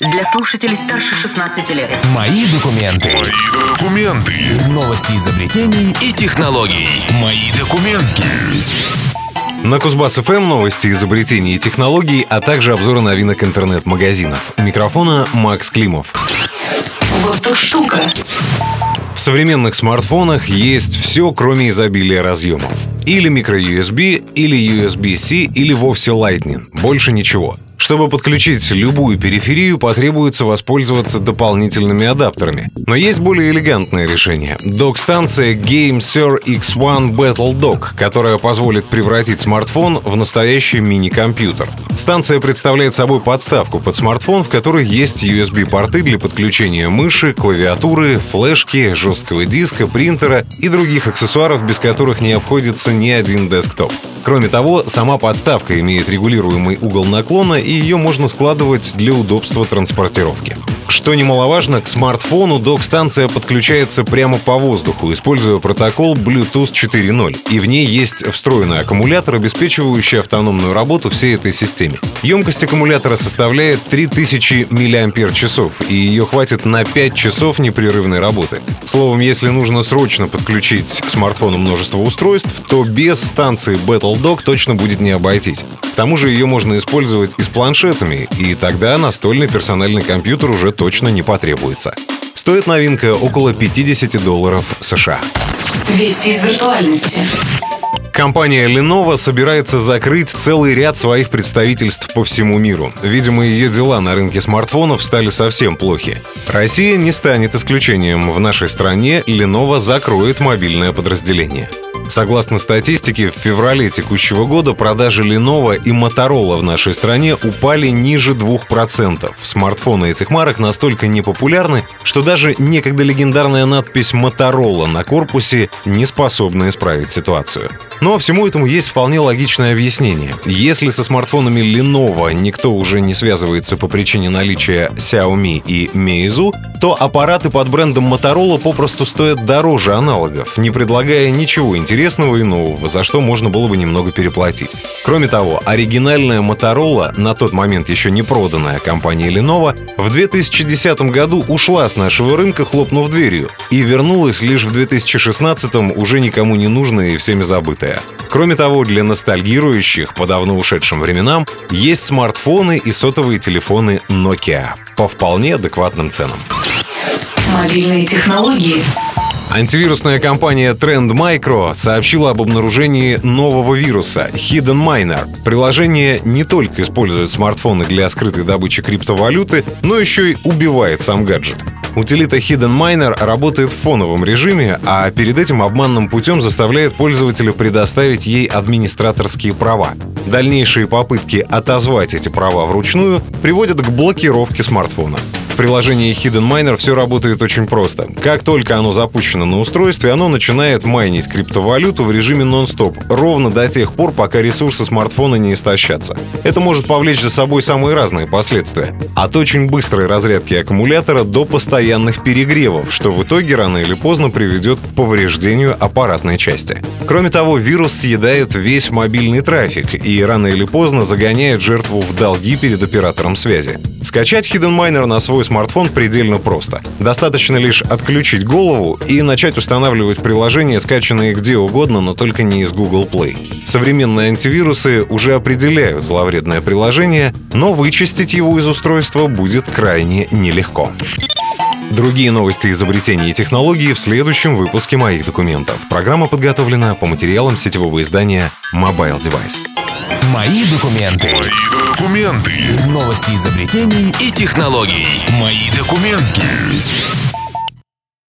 Для слушателей старше 16 лет. Мои документы. Мои документы. Новости изобретений И технологий. Мои документы. На Кузбасс ФМ новости, изобретений и технологий, а также обзоры новинок интернет-магазинов. У микрофона Макс Климов. Вот уж штука. В современных смартфонах есть все, кроме изобилия разъемов. Или microUSB, или USB-C, или вовсе Lightning. Больше ничего. Чтобы подключить любую периферию, потребуется воспользоваться дополнительными адаптерами. Но есть более элегантное решение. Док-станция GameSir X1 Battle Dock, которая позволит превратить смартфон в настоящий мини-компьютер. Станция представляет собой подставку под смартфон, в которой есть USB-порты для подключения мыши, клавиатуры, флешки, жесткого диска, принтера и других аксессуаров, без которых не обходится ни один десктоп. Кроме того, сама подставка имеет регулируемый угол наклона, и ее можно складывать для удобства транспортировки. Что немаловажно, к смартфону док-станция подключается прямо по воздуху, используя протокол Bluetooth 4.0, и в ней есть встроенный аккумулятор, обеспечивающий автономную работу всей этой системе. Емкость аккумулятора составляет 3000 мАч, и ее хватит на 5 часов непрерывной работы. Словом, если нужно срочно подключить к смартфону множество устройств, то без станции Battle Dock точно будет не обойтись. К тому же ее можно использовать и с планшетами, и тогда настольный персональный компьютер уже точно не потребуется. Стоит новинка около 50 долларов США. Вести из виртуальности. Компания Lenovo собирается закрыть целый ряд своих представительств по всему миру. Видимо, ее дела на рынке смартфонов стали совсем плохи. Россия не станет исключением. В нашей стране Lenovo закроет мобильное подразделение. Согласно статистике, в феврале текущего года продажи Lenovo и Motorola в нашей стране упали ниже 2%. Смартфоны этих марок настолько непопулярны, что даже некогда легендарная надпись Motorola на корпусе не способна исправить ситуацию. Но всему этому есть вполне логичное объяснение. Если со смартфонами Lenovo никто уже не связывается по причине наличия Xiaomi и Meizu, то аппараты под брендом Motorola попросту стоят дороже аналогов, не предлагая ничего интересного и нового, за что можно было бы немного переплатить. Кроме того, оригинальная Motorola, на тот момент еще не проданная компанией Lenovo, в 2010 году ушла с нашего рынка, хлопнув дверью, и вернулась лишь в 2016 уже никому не нужная и всеми забытая. Кроме того, для ностальгирующих по давно ушедшим временам есть смартфоны и сотовые телефоны Nokia по вполне адекватным ценам. Мобильные технологии. Антивирусная компания Trend Micro сообщила об обнаружении нового вируса Hidden Miner. Приложение не только использует смартфоны для скрытой добычи криптовалюты, но еще и убивает сам гаджет. Утилита Hidden Miner работает в фоновом режиме, а перед этим обманным путем заставляет пользователя предоставить ей администраторские права. Дальнейшие попытки отозвать эти права вручную приводят к блокировке смартфона приложении Hidden Miner все работает очень просто. Как только оно запущено на устройстве, оно начинает майнить криптовалюту в режиме нон-стоп, ровно до тех пор, пока ресурсы смартфона не истощатся. Это может повлечь за собой самые разные последствия. От очень быстрой разрядки аккумулятора до постоянных перегревов, что в итоге рано или поздно приведет к повреждению аппаратной части. Кроме того, вирус съедает весь мобильный трафик и рано или поздно загоняет жертву в долги перед оператором связи. Скачать Hidden Miner на свой смартфон предельно просто. Достаточно лишь отключить голову и начать устанавливать приложения, скачанные где угодно, но только не из Google Play. Современные антивирусы уже определяют зловредное приложение, но вычистить его из устройства будет крайне нелегко. Другие новости изобретений и технологий в следующем выпуске моих документов. Программа подготовлена по материалам сетевого издания Mobile Device. Мои документы. Мои документы. Новости изобретений И технологий. Мои документы.